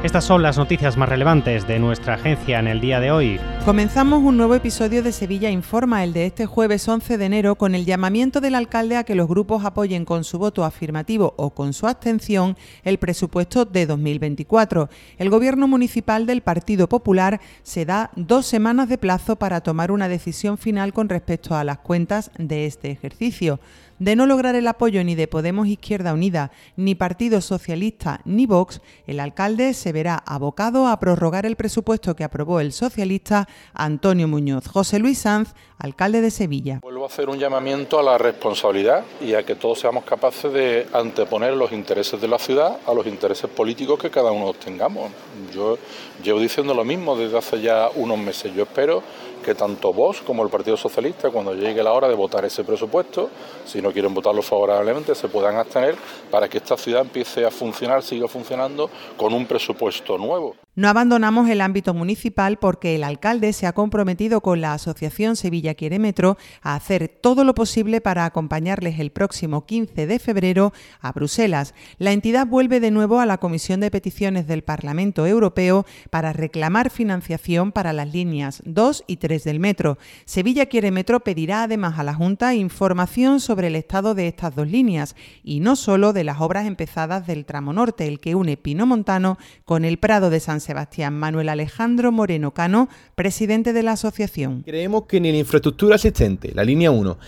Estas son las noticias más relevantes de nuestra agencia en el día de hoy. Comenzamos un nuevo episodio de Sevilla Informa, el de este jueves 11 de enero, con el llamamiento del alcalde a que los grupos apoyen con su voto afirmativo o con su abstención el presupuesto de 2024. El gobierno municipal del Partido Popular se da dos semanas de plazo para tomar una decisión final con respecto a las cuentas de este ejercicio. De no lograr el apoyo ni de Podemos Izquierda Unida, ni Partido Socialista, ni Vox, el alcalde se verá abocado a prorrogar el presupuesto que aprobó el socialista Antonio Muñoz. José Luis Sanz, alcalde de Sevilla. Vuelvo a hacer un llamamiento a la responsabilidad y a que todos seamos capaces de anteponer los intereses de la ciudad a los intereses políticos que cada uno tengamos. Yo llevo diciendo lo mismo desde hace ya unos meses. Yo espero que tanto vos como el Partido Socialista, cuando llegue la hora de votar ese presupuesto, si no quieren votarlo favorablemente, se puedan abstener para que esta ciudad empiece a funcionar, siga funcionando con un presupuesto nuevo. No abandonamos el ámbito municipal porque el alcalde se ha comprometido con la Asociación Sevilla Quiere Metro a hacer todo lo posible para acompañarles el próximo 15 de febrero a Bruselas. La entidad vuelve de nuevo a la Comisión de Peticiones del Parlamento Europeo para reclamar financiación para las líneas 2 y 3 del metro. Sevilla Quiere Metro pedirá además a la Junta información sobre el estado de estas dos líneas y no solo de las obras empezadas del tramo norte, el que une Pino Montano con el Prado de San Sebastián. Manuel Alejandro Moreno Cano, presidente de la asociación. Creemos que ni la infraestructura existente, la línea 1,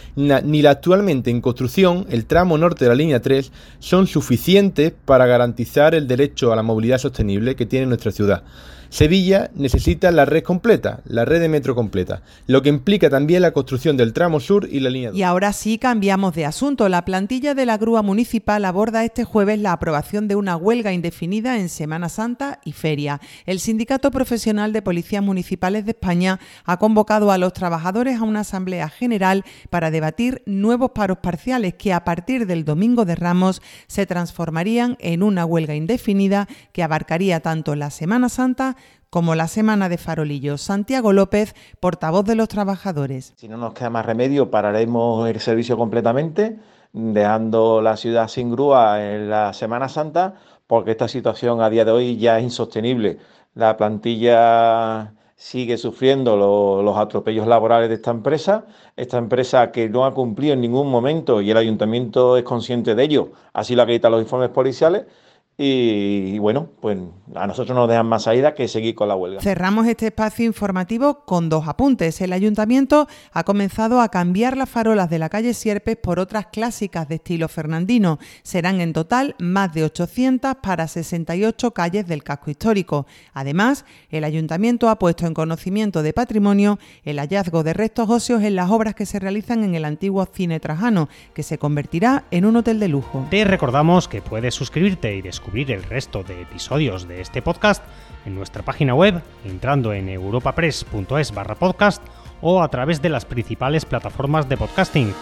ni la actualmente en construcción, el tramo norte de la línea 3, son suficientes para garantizar el derecho a la movilidad sostenible que tiene nuestra ciudad. Sevilla necesita la red completa, la red de metro completa, lo que implica también la construcción del tramo sur y la línea 2. Y ahora sí cambiamos de asunto. La plantilla de la grúa municipal aborda este jueves la aprobación de una huelga indefinida en Semana Santa y Feria. El Sindicato Profesional de Policías Municipales de España ha convocado a los trabajadores a una asamblea general para debatir nuevos paros parciales que a partir del domingo de Ramos se transformarían en una huelga indefinida que abarcaría tanto la Semana Santa como la Semana de Farolillo. Santiago López, portavoz de los trabajadores. Si no nos queda más remedio, pararemos el servicio completamente, dejando la ciudad sin grúa en la Semana Santa, porque esta situación a día de hoy ya es insostenible. La plantilla sigue sufriendo los atropellos laborales de esta empresa, esta empresa que no ha cumplido en ningún momento y el ayuntamiento es consciente de ello, así lo acreditan los informes policiales y, bueno, pues a nosotros nos dejan más salida que seguir con la huelga. Cerramos este espacio informativo con dos apuntes. El ayuntamiento ha comenzado a cambiar las farolas de la calle Sierpes por otras clásicas de estilo fernandino. Serán en total más de 800 para 68 calles del casco histórico. Además, el ayuntamiento ha puesto en conocimiento de patrimonio el hallazgo de restos óseos en las obras que se realizan en el antiguo cine Trajano, que se convertirá en un hotel de lujo. Te recordamos que puedes suscribirte y descubrir el resto de episodios de este podcast en nuestra página web entrando en europapress.es barra podcast o a través de las principales plataformas de podcasting